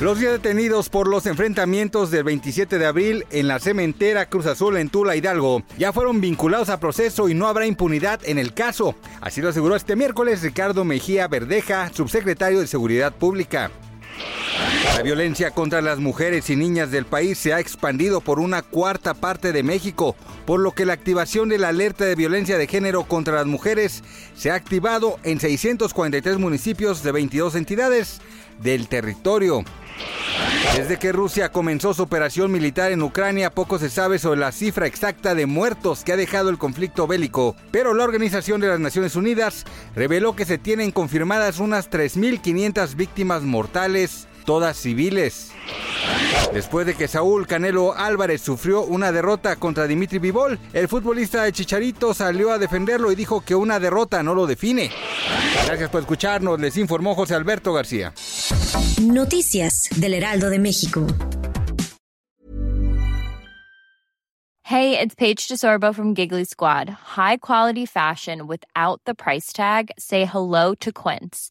Los ya detenidos por los enfrentamientos del 27 de abril en la cementera Cruz Azul en Tula Hidalgo ya fueron vinculados a proceso y no habrá impunidad en el caso. Así lo aseguró este miércoles Ricardo Mejía Verdeja, subsecretario de Seguridad Pública. La violencia contra las mujeres y niñas del país se ha expandido por una cuarta parte de México, por lo que la activación de la alerta de violencia de género contra las mujeres se ha activado en 643 municipios de 22 entidades del territorio. Desde que Rusia comenzó su operación militar en Ucrania, poco se sabe sobre la cifra exacta de muertos que ha dejado el conflicto bélico, pero la Organización de las Naciones Unidas reveló que se tienen confirmadas unas 3.500 víctimas mortales, todas civiles. Después de que Saúl Canelo Álvarez sufrió una derrota contra Dimitri Vivol, el futbolista de Chicharito salió a defenderlo y dijo que una derrota no lo define. Gracias por escucharnos, les informó José Alberto García. Noticias del Heraldo de México. Hey, it's Paige DeSorbo from Giggly Squad. High quality fashion without the price tag. Say hello to Quince.